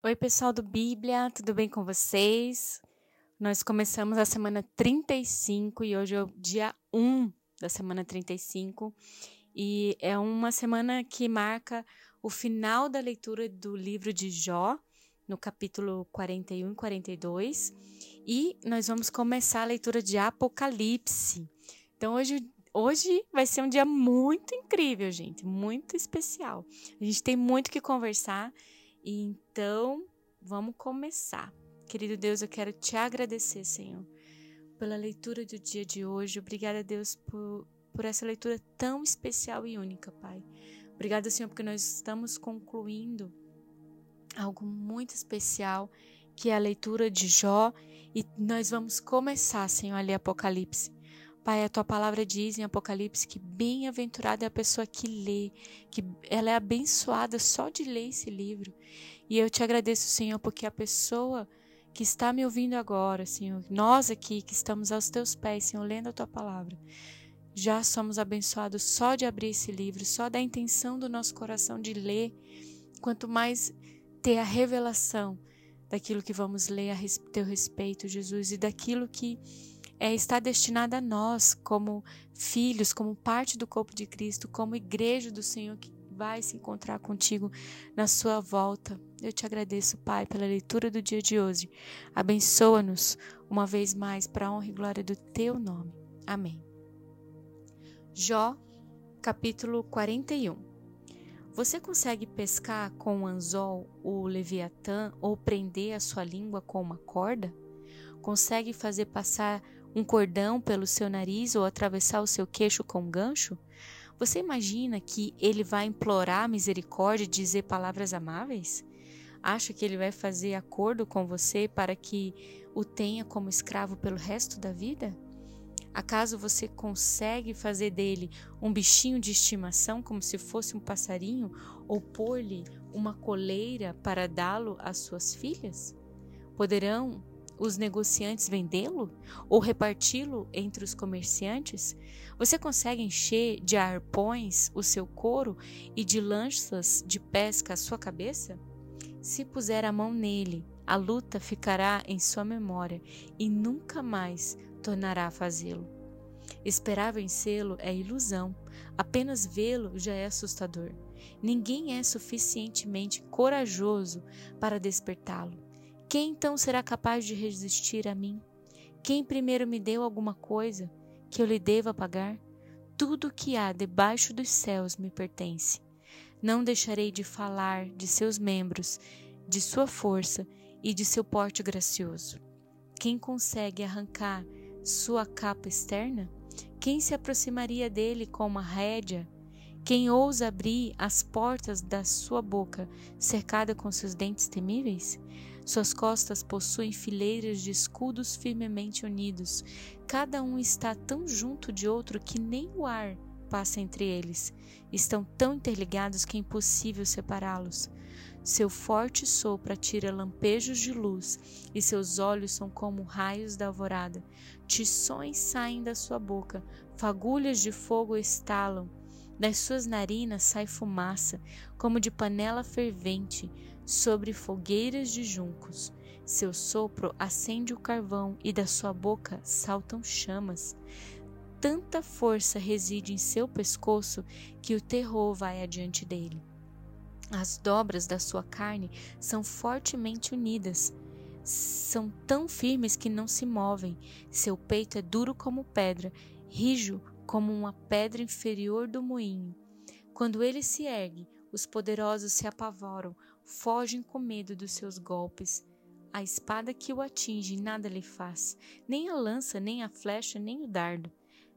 Oi, pessoal do Bíblia, tudo bem com vocês? Nós começamos a semana 35 e hoje é o dia 1 da semana 35 e é uma semana que marca o final da leitura do livro de Jó, no capítulo 41 e 42, e nós vamos começar a leitura de Apocalipse. Então hoje Hoje vai ser um dia muito incrível, gente, muito especial. A gente tem muito que conversar então, vamos começar. Querido Deus, eu quero te agradecer, Senhor, pela leitura do dia de hoje. Obrigada, Deus, por, por essa leitura tão especial e única, Pai. Obrigada, Senhor, porque nós estamos concluindo algo muito especial, que é a leitura de Jó, e nós vamos começar, Senhor, a ler Apocalipse. Pai, a tua palavra diz em Apocalipse que bem-aventurada é a pessoa que lê, que ela é abençoada só de ler esse livro. E eu te agradeço, Senhor, porque a pessoa que está me ouvindo agora, Senhor, nós aqui que estamos aos teus pés, Senhor, lendo a tua palavra, já somos abençoados só de abrir esse livro, só da intenção do nosso coração de ler, quanto mais ter a revelação daquilo que vamos ler a teu respeito, Jesus, e daquilo que é, está destinada a nós, como filhos, como parte do corpo de Cristo, como igreja do Senhor que vai se encontrar contigo na sua volta. Eu te agradeço, Pai, pela leitura do dia de hoje. Abençoa-nos uma vez mais para a honra e glória do teu nome. Amém. Jó, capítulo 41. Você consegue pescar com um anzol o leviatã ou prender a sua língua com uma corda? Consegue fazer passar um cordão pelo seu nariz ou atravessar o seu queixo com um gancho? Você imagina que ele vai implorar misericórdia e dizer palavras amáveis? Acha que ele vai fazer acordo com você para que o tenha como escravo pelo resto da vida? Acaso você consegue fazer dele um bichinho de estimação como se fosse um passarinho ou pôr-lhe uma coleira para dá-lo às suas filhas? Poderão os negociantes vendê-lo ou reparti-lo entre os comerciantes? Você consegue encher de arpões o seu couro e de lanças de pesca a sua cabeça? Se puser a mão nele, a luta ficará em sua memória e nunca mais tornará a fazê-lo. Esperar vencê-lo é ilusão, apenas vê-lo já é assustador. Ninguém é suficientemente corajoso para despertá-lo. Quem então será capaz de resistir a mim? Quem primeiro me deu alguma coisa que eu lhe deva pagar? Tudo o que há debaixo dos céus me pertence. Não deixarei de falar de seus membros, de sua força e de seu porte gracioso. Quem consegue arrancar sua capa externa? Quem se aproximaria dele com uma rédea? Quem ousa abrir as portas da sua boca, cercada com seus dentes temíveis? Suas costas possuem fileiras de escudos firmemente unidos. Cada um está tão junto de outro que nem o ar passa entre eles. Estão tão interligados que é impossível separá-los. Seu forte sopro atira lampejos de luz, e seus olhos são como raios da alvorada. Tições saem da sua boca, fagulhas de fogo estalam. Das suas narinas sai fumaça, como de panela fervente sobre fogueiras de juncos. Seu sopro acende o carvão e da sua boca saltam chamas. Tanta força reside em seu pescoço que o terror vai adiante dele. As dobras da sua carne são fortemente unidas. São tão firmes que não se movem. Seu peito é duro como pedra, rijo como uma pedra inferior do moinho. Quando ele se ergue, os poderosos se apavoram, fogem com medo dos seus golpes. A espada que o atinge nada lhe faz, nem a lança, nem a flecha, nem o dardo.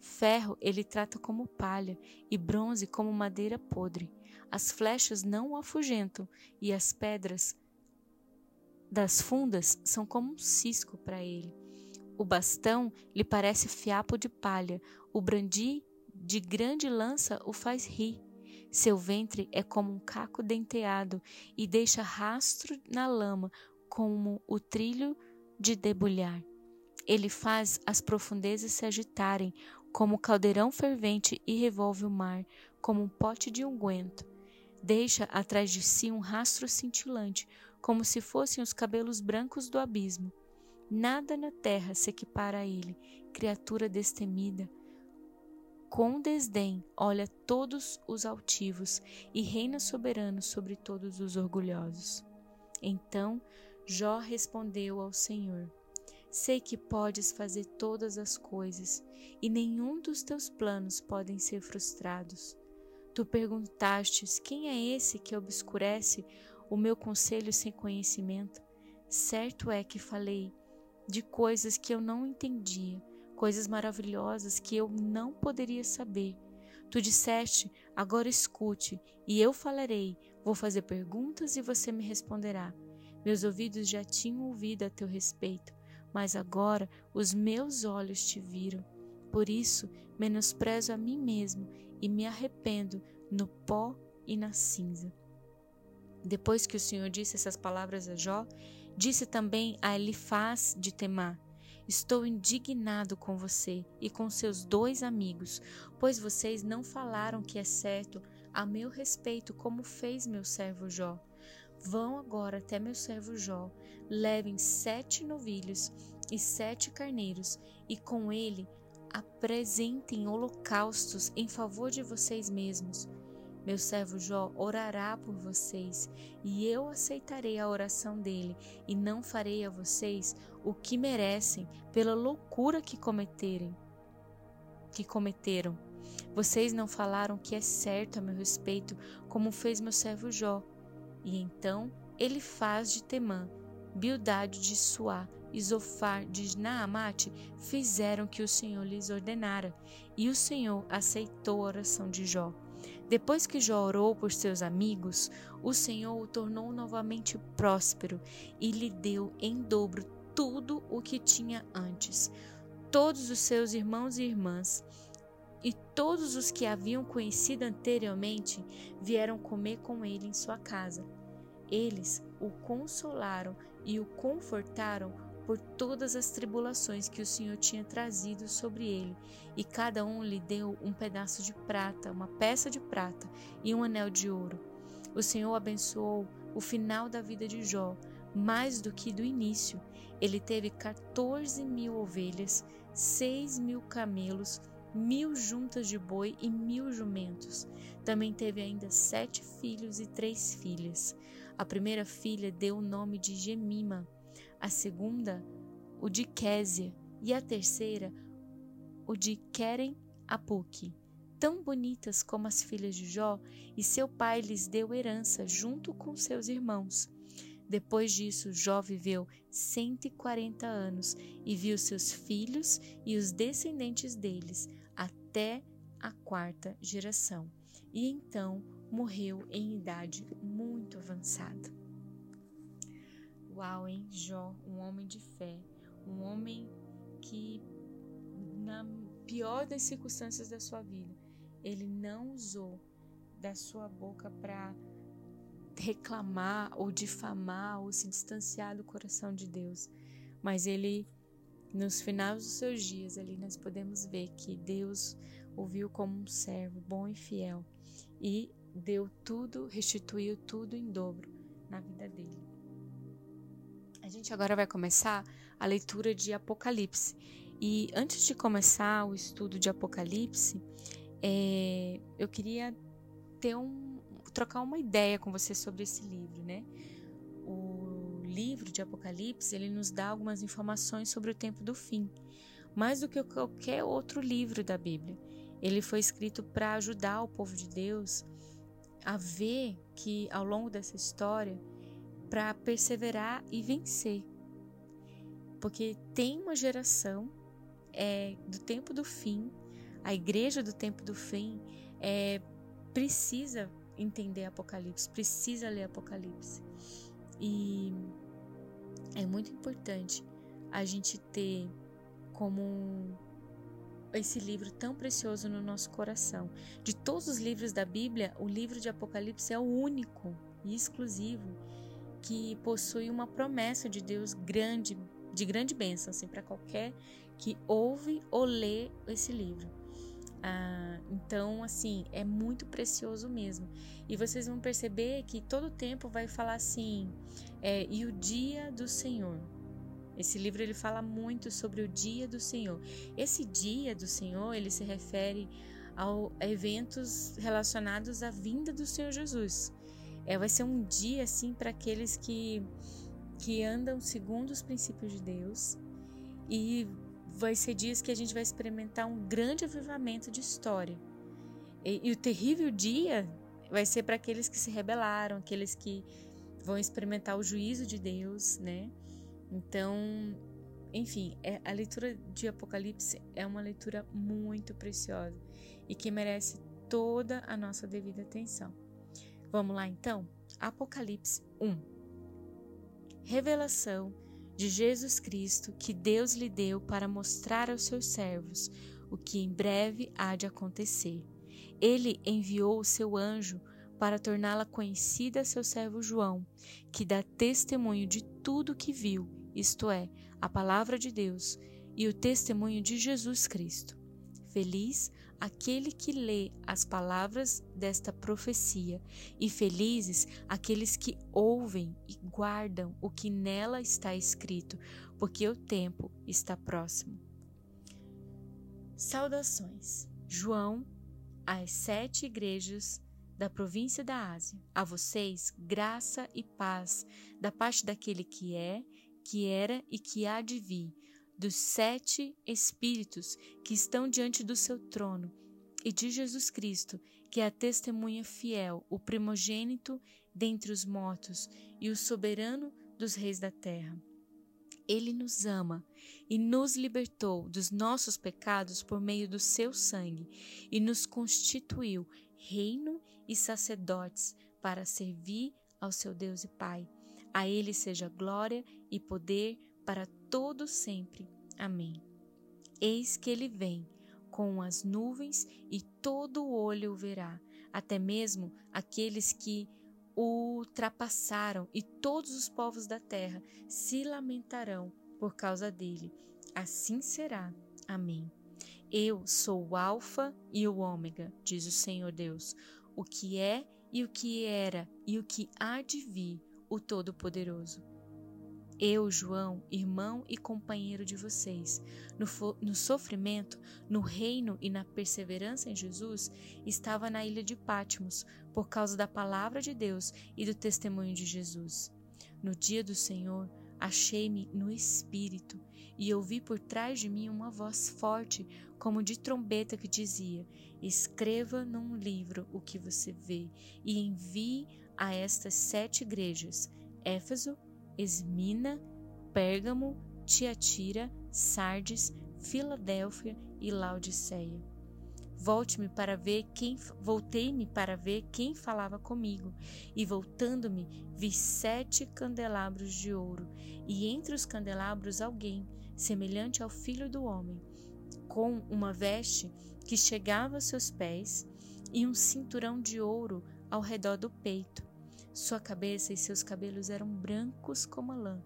Ferro ele trata como palha, e bronze como madeira podre. As flechas não o afugentam, e as pedras das fundas são como um cisco para ele. O bastão lhe parece fiapo de palha, o brandir de grande lança o faz rir. Seu ventre é como um caco denteado e deixa rastro na lama, como o trilho de debulhar. Ele faz as profundezas se agitarem, como caldeirão fervente e revolve o mar, como um pote de unguento. Deixa atrás de si um rastro cintilante, como se fossem os cabelos brancos do abismo. Nada na terra se equipara a ele, criatura destemida. Com desdém olha todos os altivos e reina soberano sobre todos os orgulhosos. Então Jó respondeu ao Senhor: Sei que podes fazer todas as coisas e nenhum dos teus planos podem ser frustrados. Tu perguntastes: Quem é esse que obscurece o meu conselho sem conhecimento? Certo é que falei de coisas que eu não entendia, coisas maravilhosas que eu não poderia saber. Tu disseste: Agora escute, e eu falarei. Vou fazer perguntas e você me responderá. Meus ouvidos já tinham ouvido a teu respeito mas agora os meus olhos te viram. Por isso, menosprezo a mim mesmo e me arrependo no pó e na cinza. Depois que o Senhor disse essas palavras a Jó, disse também a Elifaz de Temá: Estou indignado com você e com seus dois amigos, pois vocês não falaram que é certo a meu respeito, como fez meu servo Jó. Vão agora até meu servo Jó, levem sete novilhos e sete carneiros, e com ele apresentem holocaustos em favor de vocês mesmos. Meu servo Jó orará por vocês, e eu aceitarei a oração dele, e não farei a vocês o que merecem pela loucura que cometerem. Que cometeram. Vocês não falaram que é certo a meu respeito, como fez meu servo Jó. E então ele faz de Temã, Bildade de Suá e Zofar de Naamate fizeram que o Senhor lhes ordenara, e o Senhor aceitou a oração de Jó. Depois que Jó orou por seus amigos, o Senhor o tornou novamente próspero e lhe deu em dobro tudo o que tinha antes. Todos os seus irmãos e irmãs e todos os que haviam conhecido anteriormente vieram comer com ele em sua casa. Eles o consolaram e o confortaram por todas as tribulações que o Senhor tinha trazido sobre ele, e cada um lhe deu um pedaço de prata, uma peça de prata e um anel de ouro. O Senhor abençoou o final da vida de Jó, mais do que do início. Ele teve 14 mil ovelhas, seis mil camelos, mil juntas de boi e mil jumentos. Também teve ainda sete filhos e três filhas. A primeira filha deu o nome de Gemima, a segunda, o de Késia, e a terceira, o de Querem Apuque. Tão bonitas como as filhas de Jó, e seu pai lhes deu herança junto com seus irmãos. Depois disso, Jó viveu 140 anos e viu seus filhos e os descendentes deles até a quarta geração. E então morreu em idade muito avançada. Uau, hein? Jó, um homem de fé, um homem que, na pior das circunstâncias da sua vida, ele não usou da sua boca para reclamar ou difamar ou se distanciar do coração de Deus, mas ele nos finais dos seus dias ali nós podemos ver que Deus o viu como um servo bom e fiel e deu tudo, restituiu tudo em dobro na vida dele. A gente agora vai começar a leitura de Apocalipse. E antes de começar o estudo de Apocalipse, é, eu queria ter um, trocar uma ideia com você sobre esse livro, né? O livro de Apocalipse ele nos dá algumas informações sobre o tempo do fim, mais do que qualquer outro livro da Bíblia. Ele foi escrito para ajudar o povo de Deus a ver que ao longo dessa história, para perseverar e vencer. Porque tem uma geração é, do tempo do fim, a igreja do tempo do fim é, precisa entender Apocalipse, precisa ler Apocalipse. E é muito importante a gente ter como esse livro tão precioso no nosso coração. De todos os livros da Bíblia, o livro de Apocalipse é o único e exclusivo que possui uma promessa de Deus grande, de grande bênção, assim, para qualquer que ouve ou lê esse livro. Ah, então, assim, é muito precioso mesmo. E vocês vão perceber que todo tempo vai falar assim: é, e o dia do Senhor. Esse livro ele fala muito sobre o dia do Senhor. Esse dia do Senhor ele se refere a eventos relacionados à vinda do Senhor Jesus. É, vai ser um dia assim para aqueles que que andam segundo os princípios de Deus e vai ser dias que a gente vai experimentar um grande avivamento de história. E, e o terrível dia vai ser para aqueles que se rebelaram, aqueles que vão experimentar o juízo de Deus, né? Então, enfim, é, a leitura de Apocalipse é uma leitura muito preciosa e que merece toda a nossa devida atenção. Vamos lá então? Apocalipse 1. Revelação de Jesus Cristo que Deus lhe deu para mostrar aos seus servos o que em breve há de acontecer. Ele enviou o seu anjo para torná-la conhecida a seu servo João, que dá testemunho de tudo o que viu, isto é, a palavra de Deus e o testemunho de Jesus Cristo. Feliz aquele que lê as palavras desta profecia, e felizes aqueles que ouvem e guardam o que nela está escrito, porque o tempo está próximo. Saudações. João, às sete igrejas da província da Ásia. A vocês, graça e paz da parte daquele que é, que era e que há de vir dos sete Espíritos que estão diante do seu trono e de Jesus Cristo, que é a testemunha fiel, o primogênito dentre os mortos e o soberano dos reis da terra. Ele nos ama e nos libertou dos nossos pecados por meio do seu sangue e nos constituiu reino e sacerdotes para servir ao seu Deus e Pai. A ele seja glória e poder para todo sempre. Amém. Eis que ele vem com as nuvens e todo o olho o verá, até mesmo aqueles que o ultrapassaram, e todos os povos da terra se lamentarão por causa dele. Assim será. Amém. Eu sou o Alfa e o Ômega, diz o Senhor Deus, o que é e o que era e o que há de vir, o Todo-Poderoso. Eu, João, irmão e companheiro de vocês, no, no, sofrimento, no reino e na perseverança em Jesus, estava na ilha de Pátimos por causa da palavra de Deus e do testemunho de Jesus. No dia do Senhor, achei-me no Espírito e ouvi por trás de mim uma voz forte, como de trombeta, que dizia: Escreva num livro o que você vê e envie a estas sete igrejas: Éfeso, Esmina, Pérgamo, Tiatira, Sardes, Filadélfia e Laodiceia. Volte-me para ver quem voltei-me para ver quem falava comigo, e voltando-me vi sete candelabros de ouro, e entre os candelabros alguém semelhante ao filho do homem, com uma veste que chegava aos seus pés e um cinturão de ouro ao redor do peito sua cabeça e seus cabelos eram brancos como a lã,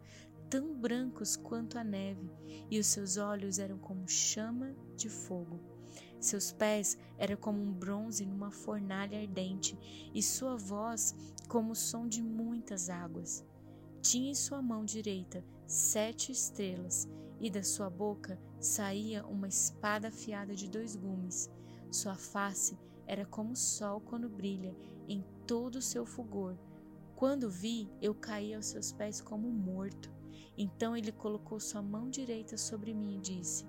tão brancos quanto a neve, e os seus olhos eram como chama de fogo. Seus pés eram como um bronze numa fornalha ardente, e sua voz como o som de muitas águas. Tinha em sua mão direita sete estrelas, e da sua boca saía uma espada afiada de dois gumes. Sua face era como o sol quando brilha em todo o seu fulgor, quando vi, eu caí aos seus pés como morto. Então ele colocou sua mão direita sobre mim e disse: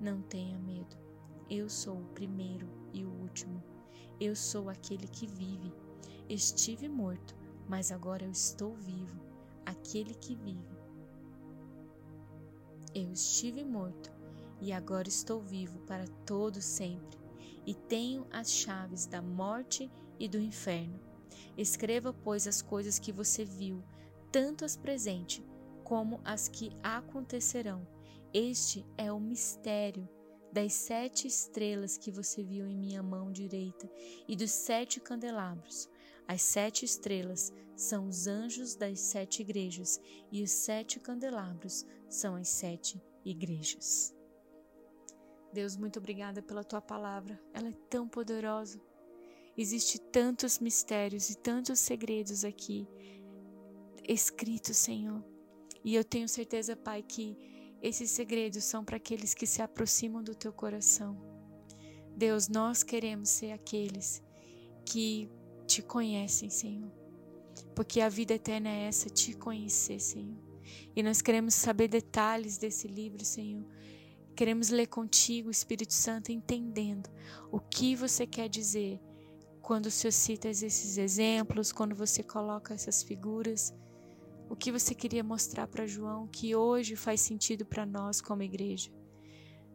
Não tenha medo. Eu sou o primeiro e o último. Eu sou aquele que vive. Estive morto, mas agora eu estou vivo, aquele que vive. Eu estive morto e agora estou vivo para todo sempre, e tenho as chaves da morte e do inferno. Escreva, pois, as coisas que você viu, tanto as presentes como as que acontecerão. Este é o mistério das sete estrelas que você viu em minha mão direita e dos sete candelabros. As sete estrelas são os anjos das sete igrejas e os sete candelabros são as sete igrejas. Deus, muito obrigada pela tua palavra. Ela é tão poderosa. Existe tantos mistérios e tantos segredos aqui. escritos, Senhor. E eu tenho certeza, Pai, que esses segredos são para aqueles que se aproximam do teu coração. Deus, nós queremos ser aqueles que te conhecem, Senhor. Porque a vida eterna é essa, te conhecer, Senhor. E nós queremos saber detalhes desse livro, Senhor. Queremos ler contigo, Espírito Santo, entendendo o que você quer dizer quando Senhor cita esses exemplos, quando você coloca essas figuras. O que você queria mostrar para João que hoje faz sentido para nós como igreja.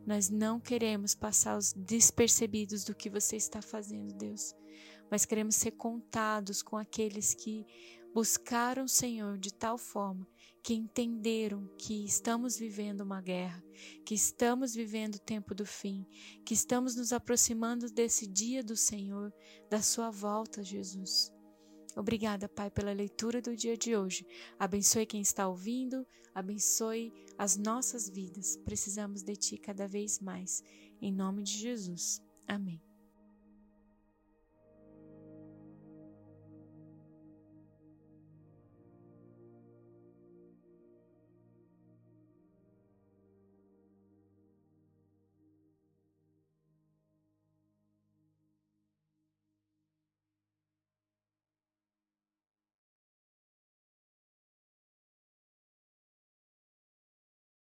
Nós não queremos passar os despercebidos do que você está fazendo, Deus, mas queremos ser contados com aqueles que buscaram o Senhor de tal forma que entenderam que estamos vivendo uma guerra, que estamos vivendo o tempo do fim, que estamos nos aproximando desse dia do Senhor, da Sua volta, Jesus. Obrigada, Pai, pela leitura do dia de hoje. Abençoe quem está ouvindo, abençoe as nossas vidas. Precisamos de Ti cada vez mais. Em nome de Jesus. Amém.